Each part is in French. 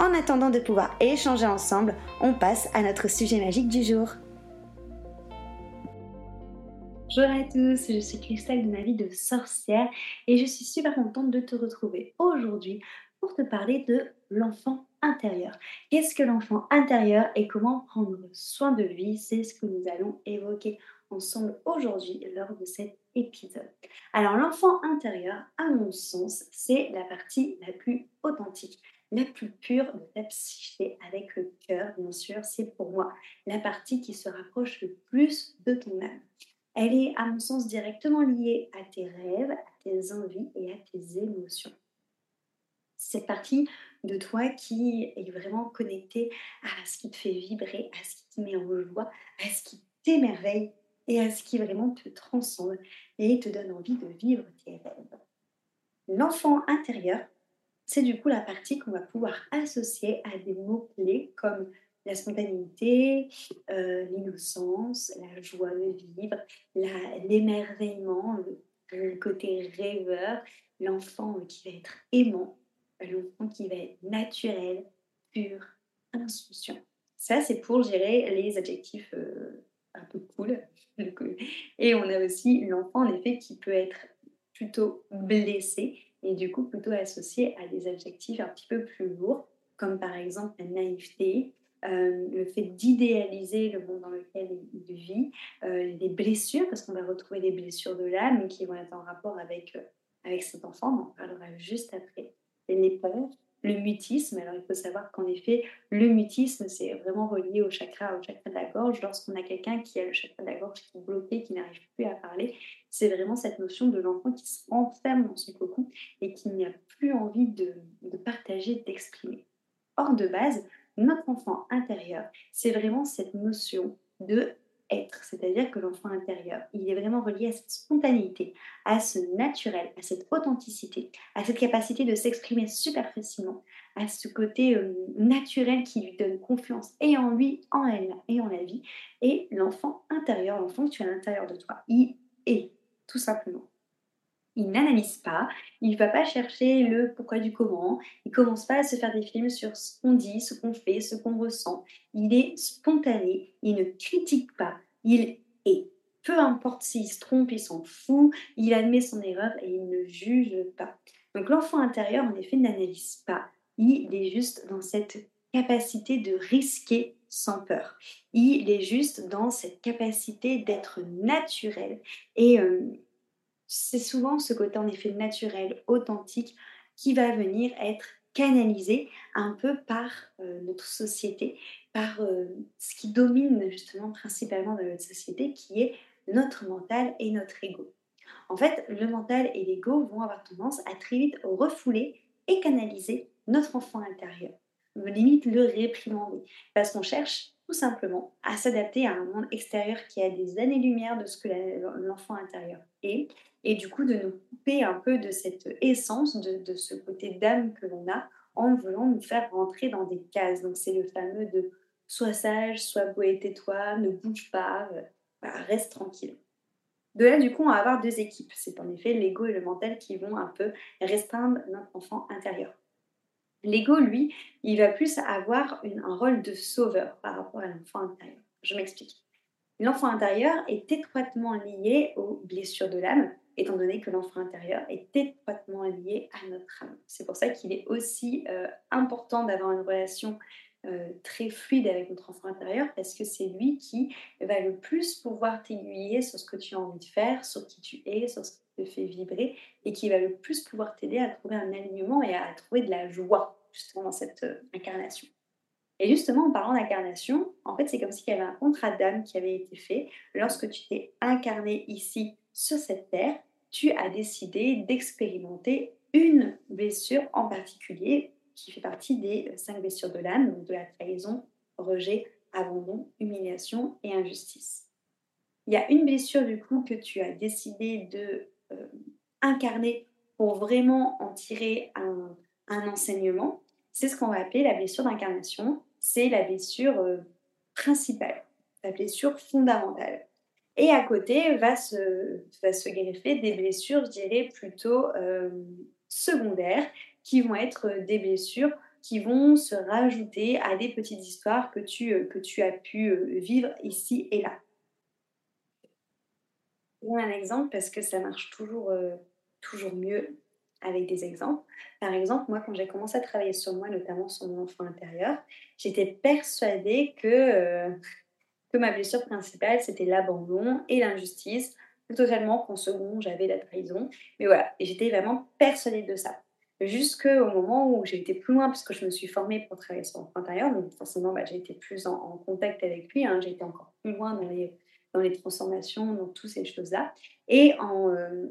En attendant de pouvoir échanger ensemble, on passe à notre sujet magique du jour. Bonjour à tous, je suis Christelle de ma vie de sorcière et je suis super contente de te retrouver aujourd'hui pour te parler de l'enfant intérieur. Qu'est-ce que l'enfant intérieur et comment prendre soin de lui? C'est ce que nous allons évoquer ensemble aujourd'hui lors de cet épisode. Alors l'enfant intérieur, à mon sens, c'est la partie la plus authentique la plus pure de ta psyché avec le cœur, bien sûr, c'est pour moi la partie qui se rapproche le plus de ton âme. Elle est, à mon sens, directement liée à tes rêves, à tes envies et à tes émotions. Cette partie de toi qui est vraiment connectée à ce qui te fait vibrer, à ce qui te met en joie, à ce qui t'émerveille et à ce qui vraiment te transcende et te donne envie de vivre tes rêves. L'enfant intérieur, c'est du coup la partie qu'on va pouvoir associer à des mots-clés comme la spontanéité, euh, l'innocence, la joie de vivre, l'émerveillement, le, côté rêveur, l'enfant qui va être aimant, l'enfant qui va être naturel, pur, insouciant. Ça, c'est pour gérer les adjectifs euh, un peu cool. Et on a aussi l'enfant, en effet, qui peut être plutôt blessé et du coup plutôt associé à des adjectifs un petit peu plus lourds, comme par exemple la naïveté, euh, le fait d'idéaliser le monde dans lequel il vit, euh, les blessures, parce qu'on va retrouver des blessures de l'âme qui vont être en rapport avec, euh, avec cet enfant, on en parlera juste après, les peurs, le mutisme. Alors, il faut savoir qu'en effet, le mutisme, c'est vraiment relié au chakra, au chakra de la gorge. Lorsqu'on a quelqu'un qui a le chakra de la gorge qui est bloqué, qui n'arrive plus à parler, c'est vraiment cette notion de l'enfant qui se renferme dans son cocon et qui n'a plus envie de, partager, d'exprimer. Or, de base, notre enfant intérieur, c'est vraiment cette notion de être, c'est-à-dire que l'enfant intérieur, il est vraiment relié à cette spontanéité, à ce naturel, à cette authenticité, à cette capacité de s'exprimer super facilement, à ce côté euh, naturel qui lui donne confiance et en lui, en elle et en la vie. Et l'enfant intérieur, l'enfant que tu as à l'intérieur de toi, il est tout simplement. Il n'analyse pas, il ne va pas chercher le pourquoi du comment, il commence pas à se faire des films sur ce qu'on dit, ce qu'on fait, ce qu'on ressent. Il est spontané, il ne critique pas, il est. Peu importe s'il se trompe, il s'en fout, il admet son erreur et il ne juge pas. Donc l'enfant intérieur, en effet, n'analyse pas. Il est juste dans cette capacité de risquer sans peur. Il est juste dans cette capacité d'être naturel. Et euh, c'est souvent ce côté en effet naturel, authentique, qui va venir être canalisé un peu par euh, notre société, par euh, ce qui domine justement principalement dans notre société, qui est notre mental et notre ego. En fait, le mental et l'ego vont avoir tendance à très vite refouler et canaliser notre enfant intérieur, limite le réprimander, parce qu'on cherche tout simplement à s'adapter à un monde extérieur qui a des années-lumière de ce que l'enfant intérieur est, et du coup de nous couper un peu de cette essence, de, ce côté d'âme que l'on a, en voulant nous faire rentrer dans des cases. Donc c'est le fameux de sois sage, sois beau et tais-toi, ne bouge pas, euh, reste tranquille. De là, du coup, on va avoir deux équipes. C'est en effet l'ego et le mental qui vont un peu restreindre notre enfant intérieur. L'ego, lui, il va plus avoir un rôle de sauveur par rapport à l'enfant intérieur. Je m'explique. L'enfant intérieur est étroitement lié aux blessures de l'âme, étant donné que l'enfant intérieur est étroitement lié à notre âme. C'est pour ça qu'il est aussi euh, important d'avoir une relation euh, très fluide avec notre enfant intérieur parce que c'est lui qui va le plus pouvoir t'aiguiller sur ce que tu as envie de faire, sur qui tu es, sur ce te fait vibrer et qui va le plus pouvoir t'aider à trouver un alignement et à trouver de la joie justement dans cette euh, incarnation. Et justement, en parlant d'incarnation, en fait, c'est comme s'il y avait un contrat d'âme qui avait été fait. Lorsque tu t'es incarné ici sur cette terre, tu as décidé d'expérimenter une blessure en particulier qui fait partie des euh, cinq blessures de l'âme, donc de la trahison, rejet, abandon, humiliation et injustice. Il y a une blessure du coup que tu as décidé de incarner pour vraiment en tirer un, enseignement. C'est ce qu'on va appeler la blessure d'incarnation. C'est la blessure euh, principale, la blessure fondamentale. Et à côté va se, va se greffer des blessures, je dirais, plutôt secondaires qui vont être euh, des blessures qui vont se rajouter à des petites histoires que tu, euh, que tu as pu euh, vivre ici et là. Un exemple parce que ça marche toujours, toujours mieux avec des exemples. Par exemple, moi, quand j'ai commencé à travailler sur moi, notamment sur mon enfant intérieur, j'étais persuadée que, que ma blessure principale, c'était l'abandon et l'injustice. Totalement qu'en second, j'avais la trahison. Mais voilà, j'étais vraiment persuadée de ça jusqu'au moment où j'ai été plus loin, parce que je me suis formée pour travailler sur l'enfant intérieur, donc forcément bah, j'ai été plus en, contact avec lui, hein. été encore plus loin dans les, dans les transformations, dans toutes ces choses-là, et en, euh,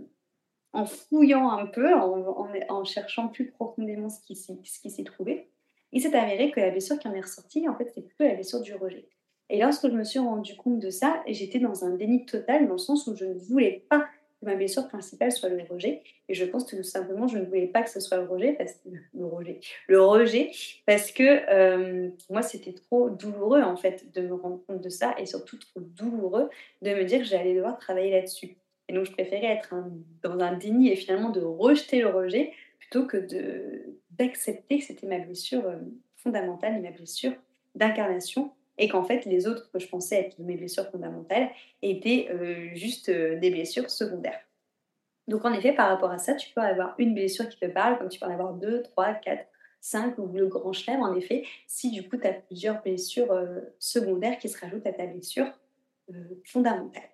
en fouillant un peu, en, cherchant plus profondément ce qui, ce qui s'y trouvait, il s'est avéré que la blessure qui en est ressortie, en fait, c'est plutôt la blessure du rejet. Et lorsque je me suis rendu compte de ça, j'étais dans un déni total, dans le sens où je ne voulais pas ma blessure principale soit le rejet. Et je pense que tout simplement, je ne voulais pas que ce soit le rejet, parce que, le rejet, le rejet, parce que euh, moi, c'était trop douloureux en fait de me rendre compte de ça, et surtout trop douloureux de me dire que j'allais devoir travailler là-dessus. Et donc, je préférais être dans un déni et finalement de rejeter le rejet plutôt que d'accepter que c'était ma blessure euh, fondamentale et ma blessure d'incarnation et qu'en fait les autres que je pensais être mes blessures fondamentales étaient euh, juste euh, des blessures secondaires. Donc en effet, par rapport à ça, tu peux avoir une blessure qui te parle, comme tu peux en avoir deux, trois, quatre, cinq ou le grand chelem, en effet, si du coup tu as plusieurs blessures euh, secondaires qui se rajoutent à ta blessure fondamentale.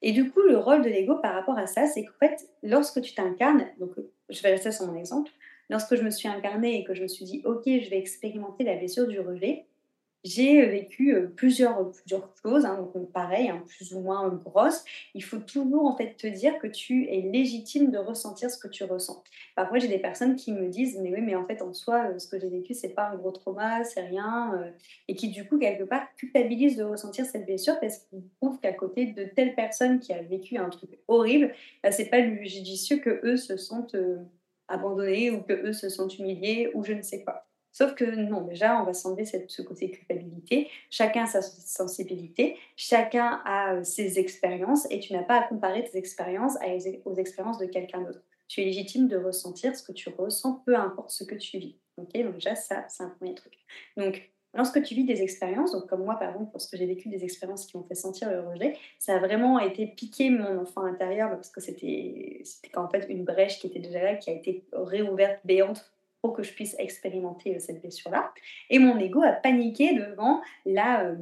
Et du coup, le rôle de l'ego par rapport à ça, c'est qu'en fait, lorsque tu t'incarnes, donc je vais rester sur mon exemple, lorsque je me suis incarnée et que je me suis dit, ok, je vais expérimenter la blessure du rejet, j'ai vécu plusieurs, plusieurs choses, hein, donc pareil, hein, plus ou moins grosses. Il faut toujours en fait te dire que tu es légitime de ressentir ce que tu ressens. Parfois, j'ai des personnes qui me disent, mais oui, mais en fait, en soi, ce que j'ai vécu, c'est pas un gros trauma, c'est rien, et qui du coup, quelque part, culpabilisent de ressentir cette blessure parce qu'ils trouvent qu'à côté de telle personne qui a vécu un truc horrible, bah, c'est pas judicieux que eux se sentent abandonnés ou que eux se sentent humiliés ou je ne sais quoi. Sauf que non, déjà, on va s'enlever ce côté culpabilité. Chacun a sa sensibilité, chacun a euh, ses expériences et tu n'as pas à comparer tes expériences aux expériences de quelqu'un d'autre. Tu es légitime de ressentir ce que tu ressens, peu importe ce que tu vis. Donc déjà, ça, c'est un premier truc. Donc, lorsque tu vis des expériences, donc comme moi, par exemple, lorsque j'ai vécu des expériences qui m'ont fait sentir le rejet, ça a vraiment été piqué mon enfant intérieur parce que c'était en fait une brèche qui était déjà là, qui a été réouverte, béante pour que je puisse expérimenter euh, cette blessure-là. Et mon ego a paniqué devant la, euh,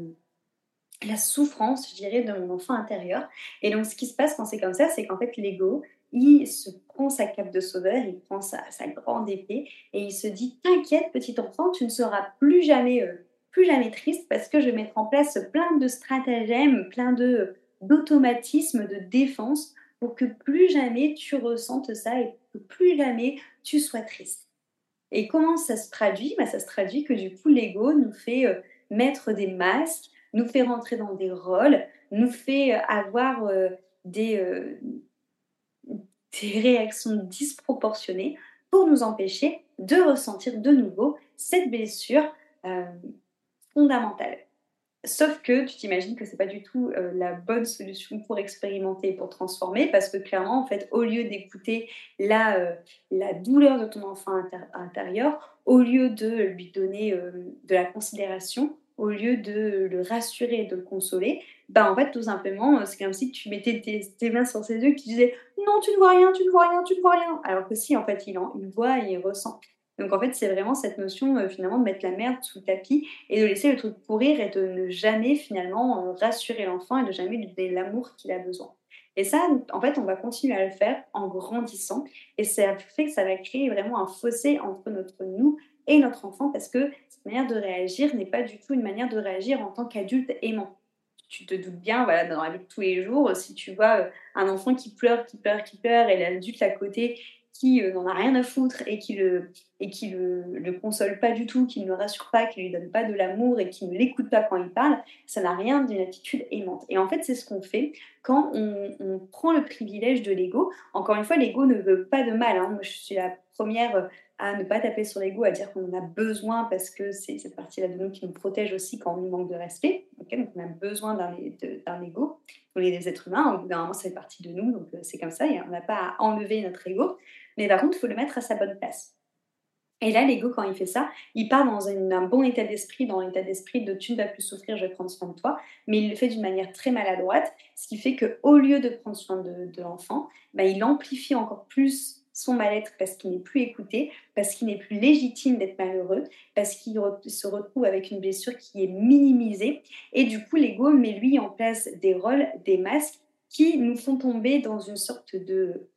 la souffrance, je dirais, de mon enfant intérieur. Et donc, ce qui se passe quand c'est comme ça, c'est qu'en fait, l'ego, il se prend sa cape de sauveur, il prend sa, grande épée et il se dit T'inquiète, petit enfant, tu ne seras plus jamais, euh, plus jamais triste parce que je vais mettre en place plein de stratagèmes, plein de d'automatismes de défense pour que plus jamais tu ressentes ça et que plus jamais tu sois triste. Et comment ça se traduit? Bah, Ça se traduit que du coup, l'ego nous fait euh, mettre des masques, nous fait rentrer dans des rôles, nous fait euh, avoir euh, des, des réactions disproportionnées pour nous empêcher de ressentir de nouveau cette blessure fondamentale. Sauf que tu t'imagines que c'est pas du tout, heu, la bonne solution pour expérimenter, pour transformer parce que clairement, en fait, au lieu d'écouter la, heu, la douleur de ton enfant inté intérieur, au lieu de lui donner, hem, de la considération, au lieu de le rassurer, de le consoler, bah, en fait, tout simplement, c'est comme si tu mettais tes mains sur ses yeux, qui disaient: «Non, tu ne vois rien, tu ne vois rien, tu ne vois rien!» alors que si, en fait, il en il voit et il ressent. Donc en fait, c'est vraiment cette notion, heu, finalement de mettre la merde sous le tapis et de laisser le truc pourrir et de ne jamais finalement, heu, rassurer l'enfant et de jamais lui donner l'amour qu'il a besoin. Et ça, en fait, on va continuer à le faire en grandissant et ça fait que ça va créer vraiment un fossé entre notre nous et notre enfant parce que cette manière de réagir n'est pas du tout une manière de réagir en tant qu'adulte aimant. Tu te doutes bien, voilà, dans la vie de tous les jours, si tu vois, heu, un enfant qui pleure, qui pleure, qui pleure et l'adulte à côté qui, heu, n'en a rien à foutre et qui le et qui le le console pas du tout, qui ne le rassure pas, qui lui donne pas de l'amour et qui ne l'écoute pas quand il parle, ça n'a rien d'une attitude aimante. Et en fait, c'est ce qu'on fait quand on on prend le privilège de l'ego. Encore une fois, l'ego ne veut pas de mal, hein. Moi, je suis la première re à ne pas taper sur l'ego, à dire qu'on en a besoin parce que c'est cette partie-là de nous qui nous protège aussi quand on nous manque de respect. Donc on a besoin d'un ego. On est des êtres humains, au bout d'un partie de nous, donc heu, c'est comme ça on n'a pas à enlever notre ego. Mais par contre, il faut le mettre à sa bonne place. Et là, l'ego, quand il fait ça, il part dans un bon état d'esprit, dans l'état d'esprit de: «Tu ne vas plus souffrir, je vais prendre soin de toi». Mais il le fait d'une manière très maladroite, ce qui fait qu'au lieu de prendre soin de l'enfant, bah, il amplifie encore plus son mal-être parce qu'il n'est plus écouté, parce qu'il n'est plus légitime d'être malheureux, parce qu'il se retrouve avec une blessure qui est minimisée et du coup, l'ego met lui en place des rôles, des masques qui nous font tomber dans une sorte de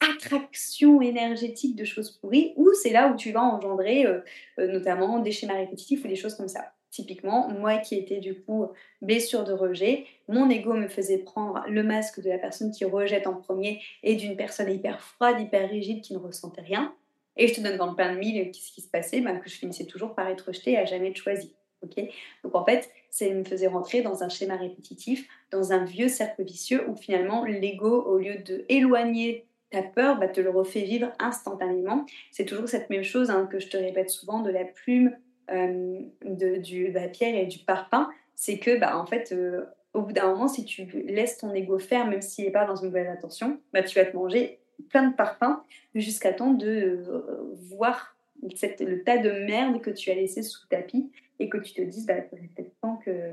attraction énergétique de choses pourries, où c'est là où tu vas engendrer, heu heu, notamment des schémas répétitifs ou des choses comme ça. Typiquement, moi qui étais du coup blessure de rejet, mon ego me faisait prendre le masque de la personne qui rejette en premier et d'une personne hyper froide, hyper rigide qui ne ressentait rien. Et je te donne dans le plein de mille qu'est-ce qui se passait, que je finissais toujours par être rejetée et à jamais choisie. OK? Donc en fait, ça me faisait rentrer dans un schéma répétitif, dans un vieux cercle vicieux où finalement l'ego, au lieu d'éloigner ta peur, bah, te le refait vivre instantanément. C'est toujours cette même chose hein, que je te répète souvent de la plume, de, du, la pierre et du parpaing. C'est que, bah, en fait, euh, au bout d'un moment, si tu laisses ton ego faire, même s'il n'est pas dans une bonne attention, bah, tu vas te manger plein de parpaings jusqu'à temps de euh, voir le tas de merde que tu as laissé sous le tapis et que tu te dises, bah, peut-être temps que,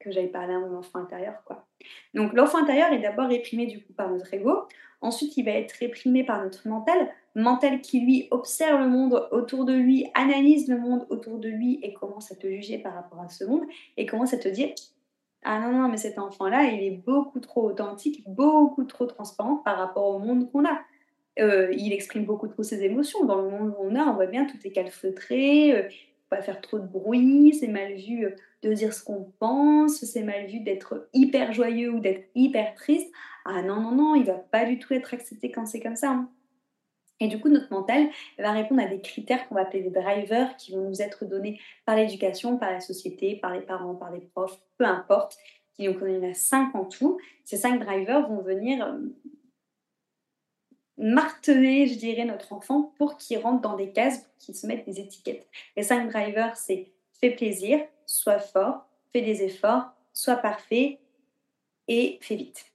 que j'aille parler à mon enfant intérieur. Quoi. Donc l'enfant intérieur est d'abord réprimé du coup par notre ego. Ensuite, il va être réprimé par notre mental, mental qui lui observe le monde autour de lui, analyse le monde autour de lui et commence à te juger par rapport à ce monde et commence à te dire ah non non mais cet enfant là il est beaucoup trop authentique, beaucoup trop transparent par rapport au monde qu'on a. Euh, il exprime beaucoup trop ses émotions. Dans le monde où on a, on voit bien tout est calfeutré, euh, pas faire trop de bruit, c'est mal vu euh, de dire ce qu'on pense, c'est mal vu d'être hyper joyeux ou d'être hyper triste. Ah non, non, non, il va pas du tout être accepté quand c'est comme ça. Hein. Et du coup, notre mental va répondre à des critères qu'on va appeler des drivers qui vont nous être donnés par l'éducation, par la société, par les parents, par les profs, peu importe. Donc, on en a cinq en tout. Ces cinq drivers vont venir euh, marteler, je dirais, notre enfant pour qu'il rentre dans des cases, pour qu'il se mette des étiquettes. Les cinq drivers, c'est fais plaisir, sois fort, fais des efforts, sois parfait et fais vite.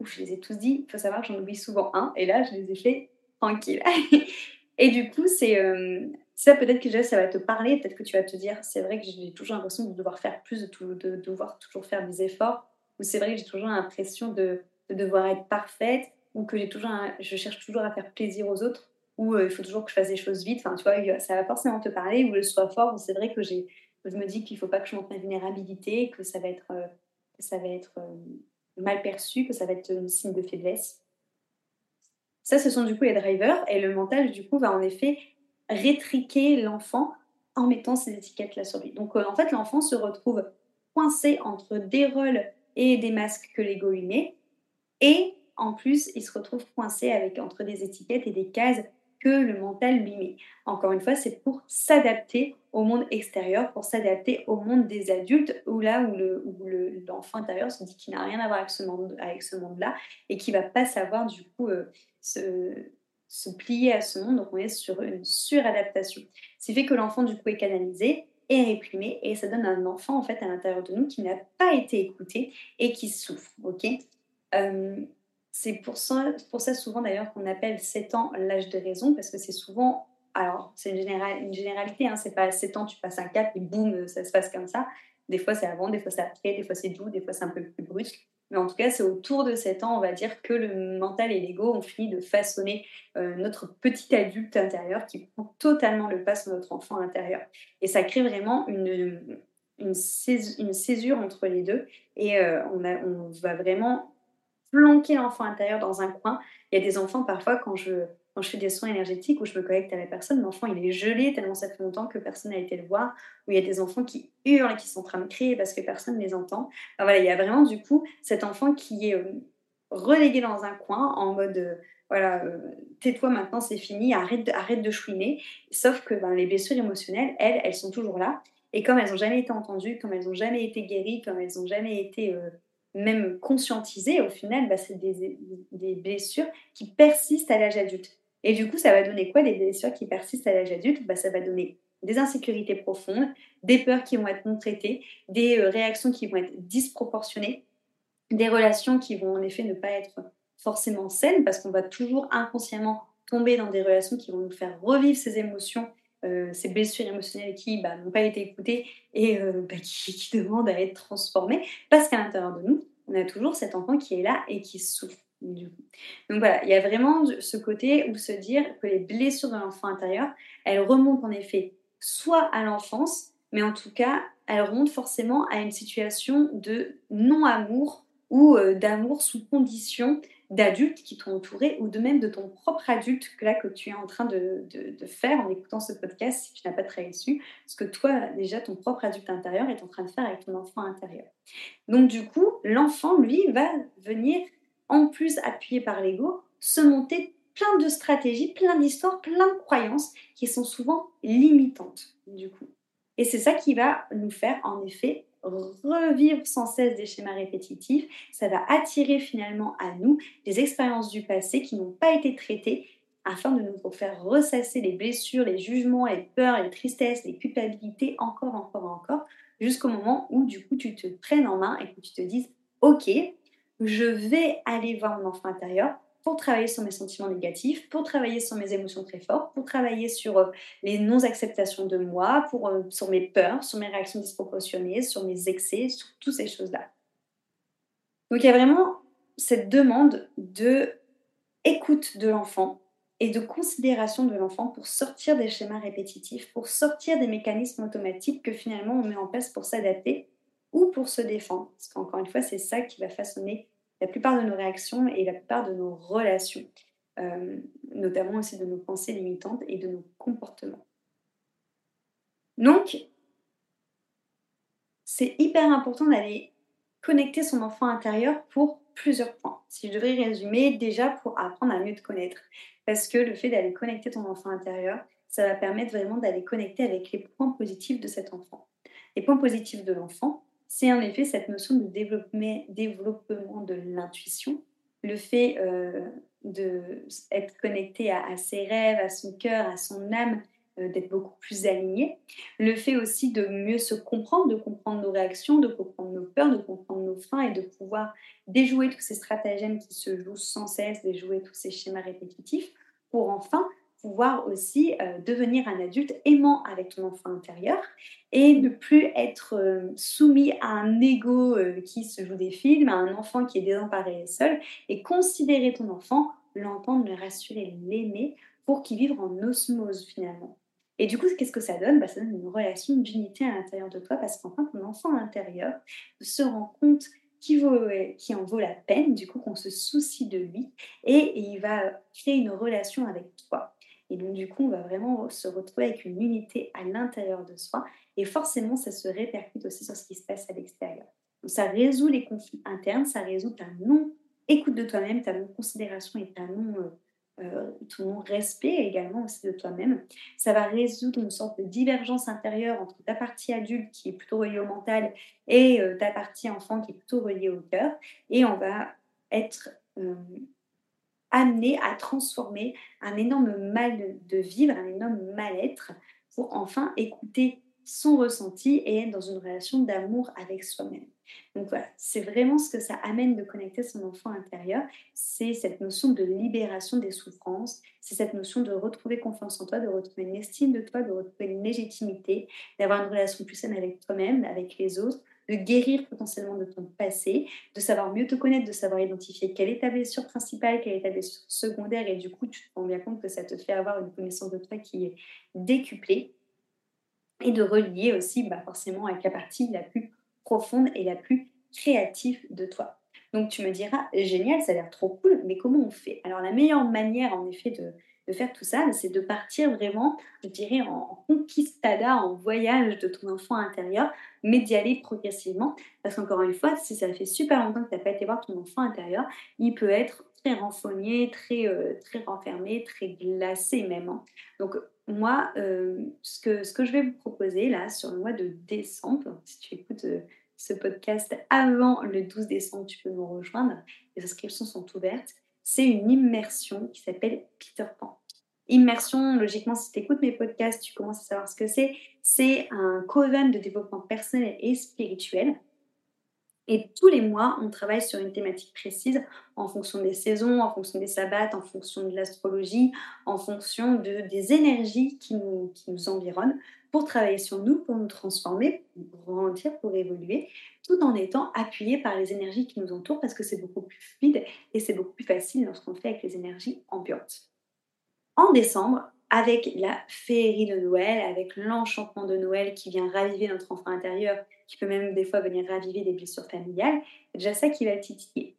Ouf, je les ai tous dit, il faut savoir que j'en oublie souvent un, et là, je les ai fait tranquille. et du coup, c'est euh, ça peut-être que ça va te parler, peut-être que tu vas te dire, c'est vrai que j'ai toujours l'impression de devoir faire plus, de, de, devoir toujours faire des efforts, ou c'est vrai que j'ai toujours l'impression de, de, devoir être parfaite, ou que j'ai toujours je cherche toujours à faire plaisir aux autres, ou euh, il faut toujours que je fasse des choses vite. Enfin, tu vois, ça va forcément te parler, ou le soit fort, ou c'est vrai que j'ai, je me dis qu'il ne faut pas que je montre ma vulnérabilité, que ça va être, euh, ça va être mal perçu, que ça va être un signe de faiblesse. Ça, ce sont du coup les drivers et le mental, du coup, va en effet rétriquer l'enfant en mettant ces étiquettes-là sur lui. Donc, euh, en fait, l'enfant se retrouve coincé entre des rôles et des masques que l'ego lui met. Et en plus, il se retrouve coincé avec, entre des étiquettes et des cases que le mental lui met. Encore une fois, c'est pour s'adapter au monde extérieur, pour s'adapter au monde des adultes, où là où, le, l'enfant intérieur se dit qu'il n'a rien à voir avec ce, monde, avec ce monde-là et qui va pas savoir du coup euh, se, se, plier à ce monde. Donc on est sur une suradaptation. Ce qui fait que l'enfant du coup est canalisé et réprimé et ça donne un enfant en fait à l'intérieur de nous qui n'a pas été écouté et qui souffre, ok? Euh, C'est pour ça, pour ça souvent d'ailleurs qu'on appelle 7 ans l'âge de raison parce que c'est souvent, alors c'est une, général, une généralité, hein, c'est pas 7 ans tu passes un cap et boum ça se passe comme ça. Des fois c'est avant, des fois c'est après, des fois c'est doux, des fois c'est un peu plus brusque. Mais en tout cas, c'est autour de 7 ans, on va dire, que le mental et l'ego ont fini de façonner euh, notre petit adulte intérieur qui prend totalement le pas sur notre enfant intérieur. Et ça crée vraiment une, une, césure, entre les deux. Et euh, on, on va vraiment planquer l'enfant intérieur dans un coin. Il y a des enfants, parfois, quand je, quand je fais des soins énergétiques où je me connecte à la personne, l'enfant il est gelé tellement ça fait longtemps que personne n'a été le voir, où il y a des enfants qui hurlent qui sont en train de crier parce que personne ne les entend. voilà, il y a vraiment du coup cet enfant qui est euh, relégué dans un coin en mode euh, voilà, euh, tais-toi maintenant, c'est fini, arrête de, arrête de chouiner. Sauf que ben, les blessures émotionnelles, elles, elles sont toujours là. Et comme elles n'ont jamais été entendues, comme elles n'ont jamais été guéries, comme elles n'ont jamais été même conscientisées, au final, bah, c'est des, blessures qui persistent à l'âge adulte. Et du coup, ça va donner quoi? Des blessures qui persistent à l'âge adulte? Bah, Ça va donner des insécurités profondes, des peurs qui vont être non traitées, des euh, réactions qui vont être disproportionnées, des relations qui vont en effet ne pas être forcément saines parce qu'on va toujours inconsciemment tomber dans des relations qui vont nous faire revivre ces émotions, euh, ces blessures émotionnelles qui bah, n'ont pas été écoutées et euh, bah, qui, qui demandent à être transformées. Parce qu'à l'intérieur de nous, on a toujours cet enfant qui est là et qui souffre. Donc voilà, il y a vraiment ce côté où se dire que les blessures de l'enfant intérieur, elles remontent en effet soit à l'enfance, mais en tout cas, elles remontent forcément à une situation de non-amour ou euh, d'amour sous condition d'adultes qui t'ont entouré ou de même de ton propre adulte que là que tu es en train de, faire en écoutant ce podcast si tu n'as pas travaillé dessus, parce que toi déjà ton propre adulte intérieur est en train de faire avec ton enfant intérieur. Donc du coup, l'enfant lui va venir en plus appuyé par l'ego, se monter plein de stratégies, plein d'histoires, plein de croyances qui sont souvent limitantes du coup. Et c'est ça qui va nous faire en effet revivre sans cesse des schémas répétitifs. Ça va attirer finalement à nous des expériences du passé qui n'ont pas été traitées afin de nous faire ressasser les blessures, les jugements, les peurs, les tristesses, les culpabilités encore, encore, encore, jusqu'au moment où du coup tu te prennes en main et que tu te dises, ok, je vais aller voir mon enfant intérieur pour travailler sur mes sentiments négatifs, pour travailler sur mes émotions très fortes, pour travailler sur euh, les non-acceptations de moi, pour, euh, sur mes peurs, sur mes réactions disproportionnées, sur mes excès, sur toutes ces choses-là. Donc il y a vraiment cette demande de écoute de l'enfant et de considération de l'enfant pour sortir des schémas répétitifs, pour sortir des mécanismes automatiques que finalement on met en place pour s'adapter ou pour se défendre. Parce qu'encore une fois, c'est ça qui va façonner la plupart de nos réactions et la plupart de nos relations, euh, notamment aussi de nos pensées limitantes et de nos comportements. Donc, c'est hyper important d'aller connecter son enfant intérieur pour plusieurs points. Si je devrais résumer, déjà pour apprendre à mieux te connaître. Parce que le fait d'aller connecter ton enfant intérieur, ça va permettre vraiment d'aller connecter avec les points positifs de cet enfant. Les points positifs de l'enfant, c'est en effet cette notion de développement, de l'intuition, le fait euh, d'être connecté à, ses rêves, à son cœur, à son âme, euh, d'être beaucoup plus aligné, le fait aussi de mieux se comprendre, de comprendre nos réactions, de comprendre nos peurs, de comprendre nos freins et de pouvoir déjouer tous ces stratagèmes qui se jouent sans cesse, déjouer tous ces schémas répétitifs pour enfin pouvoir aussi euh, devenir un adulte aimant avec ton enfant intérieur et ne plus être euh, soumis à un ego euh, qui se joue des films, à un enfant qui est désemparé et seul, et considérer ton enfant, l'entendre, le rassurer, l'aimer pour qu'il vive en osmose finalement. Et du coup, qu'est-ce que ça donne? Bah, Ça donne une relation d'unité à l'intérieur de toi parce qu'enfin, ton enfant intérieur se rend compte qui, vaut, qui en vaut la peine, du coup qu'on se soucie de lui, et il va créer une relation avec toi. Et donc, du coup, on va vraiment se retrouver avec une unité à l'intérieur de soi. Et forcément, ça se répercute aussi sur ce qui se passe à l'extérieur. Donc, ça résout les conflits internes, ça résout ta non-écoute de toi-même, ta non-considération et ta non, euh, euh, ton non-respect également aussi de toi-même. Ça va résoudre une sorte de divergence intérieure entre ta partie adulte qui est plutôt reliée au mental et euh, ta partie enfant qui est plutôt reliée au cœur. Et on va être amener à transformer un énorme mal de vivre, un énorme mal-être, pour enfin écouter son ressenti et être dans une relation d'amour avec soi-même. Donc voilà, c'est vraiment ce que ça amène de connecter son enfant intérieur, c'est cette notion de libération des souffrances, c'est cette notion de retrouver confiance en toi, de retrouver une estime de toi, de retrouver une légitimité, d'avoir une relation plus saine avec toi-même, avec les autres, de guérir potentiellement de ton passé, de savoir mieux te connaître, de savoir identifier quelle est ta blessure principale, quelle est ta blessure secondaire, et du coup, tu te rends bien compte que ça te fait avoir une connaissance de toi qui est décuplée, et de relier aussi bah, forcément avec la partie la plus profonde et la plus créative de toi. Donc tu me diras, génial, ça a l'air trop cool, mais comment on fait? Alors la meilleure manière en effet de, de faire tout ça, c'est de partir vraiment, je dirais, en, conquistada, en voyage de ton enfant intérieur, mais d'y aller progressivement. Parce qu'encore une fois, si ça fait super longtemps que tu n'as pas été voir ton enfant intérieur, il peut être très renfogné, très, euh, très renfermé, très glacé même. Hein. Donc moi, euh, ce, que, ce que je vais vous proposer là sur le mois de décembre, si tu écoutes euh, ce podcast avant le 12 décembre, tu peux nous rejoindre. Les inscriptions sont ouvertes c'est une immersion qui s'appelle Peter Pan. Immersion, logiquement, si tu écoutes mes podcasts, tu commences à savoir ce que c'est. C'est un coven de développement personnel et spirituel. Et tous les mois, on travaille sur une thématique précise en fonction des saisons, en fonction des sabbats, en fonction de l'astrologie, en fonction de, des énergies qui nous, qui nous environnent pour travailler sur nous, pour nous transformer, pour grandir, pour évoluer, tout en étant appuyé par les énergies qui nous entourent parce que c'est beaucoup plus fluide et c'est beaucoup plus facile lorsqu'on le fait avec les énergies ambiantes. En décembre, avec la féerie de Noël, avec l'enchantement de Noël qui vient raviver notre enfant intérieur, qui peut même des fois venir raviver des blessures familiales, c'est déjà ça qui va le titiller.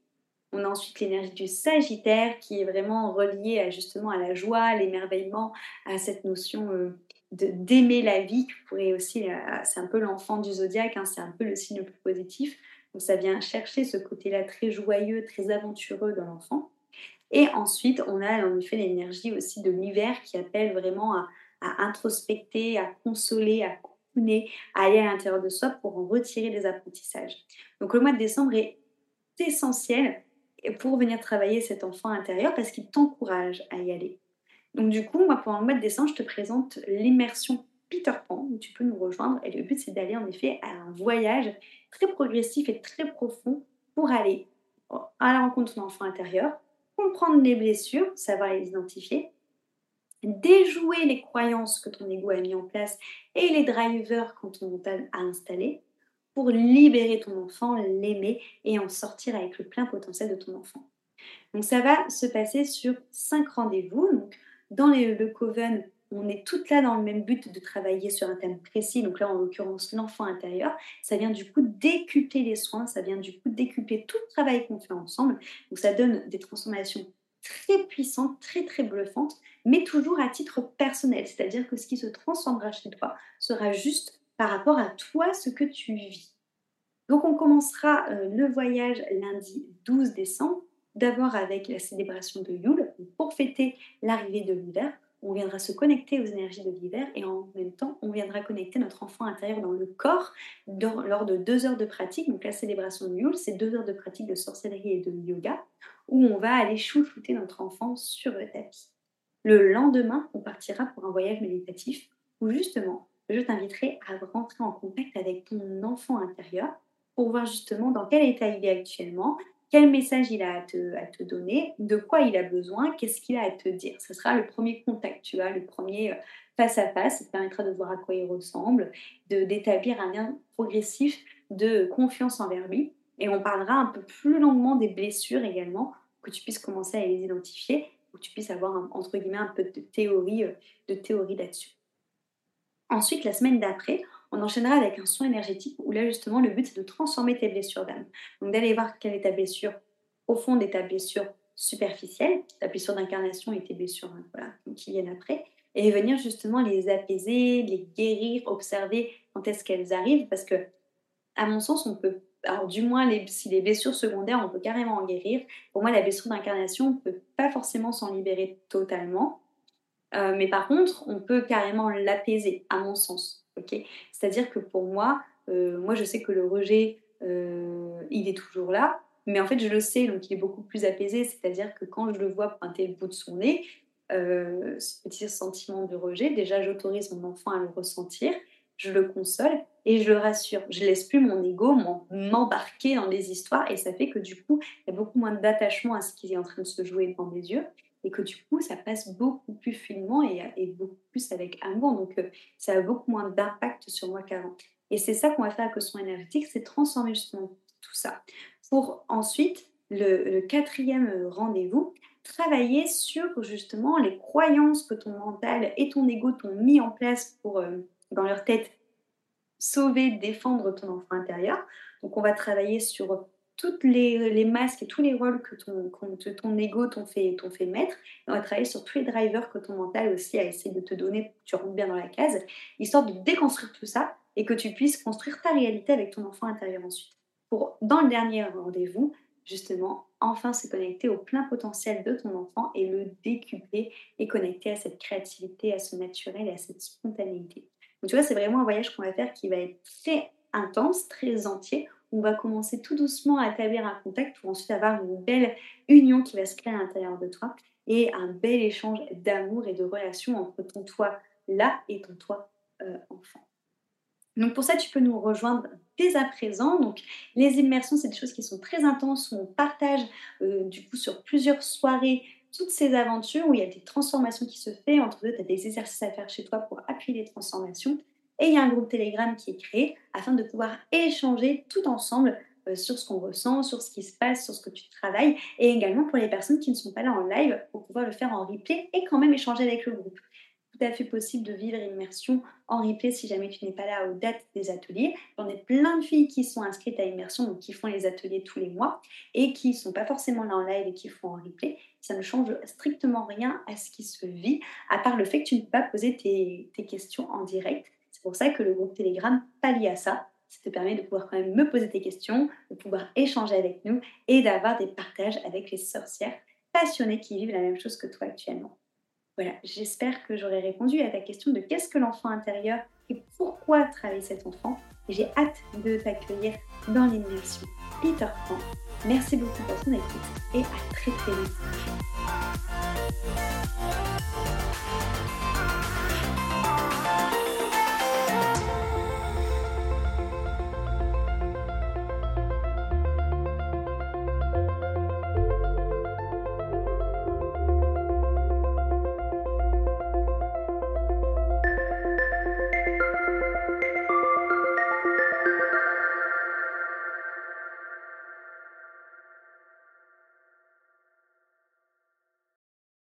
On a ensuite l'énergie du Sagittaire qui est vraiment reliée à, justement à la joie, l'émerveillement, à cette notion euh, d'aimer la vie, pourrait aussi, euh, c'est un peu l'enfant du zodiaque, hein, c'est un peu le signe le plus positif. Donc ça vient chercher ce côté-là très joyeux, très aventureux dans l'enfant. Et ensuite, on a en effet l'énergie aussi de l'hiver qui appelle vraiment à, introspecter, à consoler, à couper, à aller à l'intérieur de soi pour en retirer des apprentissages. Donc le mois de décembre est essentiel pour venir travailler cet enfant intérieur parce qu'il t'encourage à y aller. Donc du coup, moi, pendant le mois de décembre, je te présente l'immersion Peter Pan, où tu peux nous rejoindre. Et le but, c'est d'aller en effet à un voyage très progressif et très profond pour aller à la rencontre de ton enfant intérieur, comprendre les blessures, savoir les identifier, déjouer les croyances que ton ego a mis en place et les drivers quand on t'a installé pour libérer ton enfant, l'aimer et en sortir avec le plein potentiel de ton enfant. Donc ça va se passer sur cinq rendez-vous. Donc dans le Coven, on est toutes là dans le même but de travailler sur un thème précis, donc là en l'occurrence l'enfant intérieur, ça vient du coup décupler les soins, ça vient du coup décupler tout le travail qu'on fait ensemble, donc ça donne des transformations très puissantes, très très bluffantes, mais toujours à titre personnel, c'est-à-dire que ce qui se transformera chez toi sera juste par rapport à toi ce que tu vis. Donc on commencera euh, le voyage lundi 12 décembre D'abord avec la célébration de Yule, pour fêter l'arrivée de l'hiver. On viendra se connecter aux énergies de l'hiver et en même temps, on viendra connecter notre enfant intérieur dans le corps lors de deux heures de pratique. Donc la célébration de Yule, c'est deux heures de pratique de sorcellerie et de yoga où on va aller chouchouter notre enfant sur le tapis. Le lendemain, on partira pour un voyage méditatif où justement, je t'inviterai à rentrer en contact avec ton enfant intérieur pour voir justement dans quel état il est actuellement, quel message il a à te, donner, de quoi il a besoin, qu'est-ce qu'il a à te dire. Ce sera le premier contact, tu vois, le premier euh, face à face. Ça te permettra de voir à quoi il ressemble, d'établir un lien progressif de confiance envers lui. Et on parlera un peu plus longuement des blessures également, que tu puisses commencer à les identifier, que tu puisses avoir entre guillemets un peu de théorie, euh, de théorie là-dessus. Ensuite, la semaine d'après, on enchaînera avec un soin énergétique où là justement le but c'est de transformer tes blessures d'âme. Donc d'aller voir quelle est ta blessure au fond de ta blessure superficielle, ta blessure d'incarnation et tes blessures hein, voilà, qui viennent après, et venir justement les apaiser, les guérir, observer quand est-ce qu'elles arrivent, parce que à mon sens on peut, alors du moins si les blessures secondaires on peut carrément en guérir, pour moi la blessure d'incarnation on ne peut pas forcément s'en libérer totalement, euh, mais par contre on peut carrément l'apaiser à mon sens. C'est-à-dire que pour moi, euh, moi je sais que le rejet, euh, il est toujours là, mais en fait je le sais, donc il est beaucoup plus apaisé, c'est-à-dire que quand je le vois pointer le bout de son nez, euh, ce petit sentiment de rejet, déjà j'autorise mon enfant à le ressentir, je le console et je le rassure. Je laisse plus mon ego m'embarquer dans les histoires et ça fait que du coup, il y a beaucoup moins d'attachement à ce qui est en train de se jouer devant mes yeux et que du coup, ça passe beaucoup plus finement et, beaucoup plus avec amour. Donc, euh, ça a beaucoup moins d'impact sur moi qu'avant. Et c'est ça qu'on va faire avec le soin énergétique, c'est transformer justement tout ça. Pour ensuite, le quatrième rendez-vous, travailler sur justement les croyances que ton mental et ton ego t'ont mis en place pour, euh, dans leur tête, sauver, défendre ton enfant intérieur. Donc, on va travailler sur toutes les, masques et tous les rôles que ton, ego t'ont fait, fait mettre. on va travailler sur tous les drivers que ton mental aussi a essayé de te donner tu rentres bien dans la case, histoire de déconstruire tout ça et que tu puisses construire ta réalité avec ton enfant intérieur ensuite. Pour, dans le dernier rendez-vous, justement, enfin se connecter au plein potentiel de ton enfant et le décupler et connecter à cette créativité, à ce naturel et à cette spontanéité. Donc tu vois, c'est vraiment un voyage qu'on va faire qui va être très intense, très entier. On va commencer tout doucement à établir un contact pour ensuite avoir une belle union qui va se créer à l'intérieur de toi et un bel échange d'amour et de relation entre ton toi là et ton toi euh, enfant. Donc pour ça, tu peux nous rejoindre dès à présent. Donc les immersions, c'est des choses qui sont très intenses, où on partage euh, du coup sur plusieurs soirées toutes ces aventures où il y a des transformations qui se font. Entre deux, tu as des exercices à faire chez toi pour appuyer les transformations. Et il y a un groupe Telegram qui est créé afin de pouvoir échanger tout ensemble euh, sur ce qu'on ressent, sur ce qui se passe, sur ce que tu travailles, et également pour les personnes qui ne sont pas là en live pour pouvoir le faire en replay et quand même échanger avec le groupe tout à fait possible de vivre immersion en replay si jamais tu n'es pas là aux dates des ateliers. On est plein de filles qui sont inscrites à immersion, donc qui font les ateliers tous les mois et qui ne sont pas forcément là en live et qui font en replay. Ça ne change strictement rien à ce qui se vit, à part le fait que tu ne peux pas poser tes questions en direct. C'est pour ça que le groupe Telegram pallie à ça. Ça te permet de pouvoir quand même me poser tes questions, de pouvoir échanger avec nous et d'avoir des partages avec les sorcières passionnées qui vivent la même chose que toi actuellement. Voilà, j'espère que j'aurai répondu à ta question de qu'est-ce que l'enfant intérieur et pourquoi travailler cet enfant. J'ai hâte de t'accueillir dans l'immersion Peter Pan. Merci beaucoup pour ton écoute et à très très vite.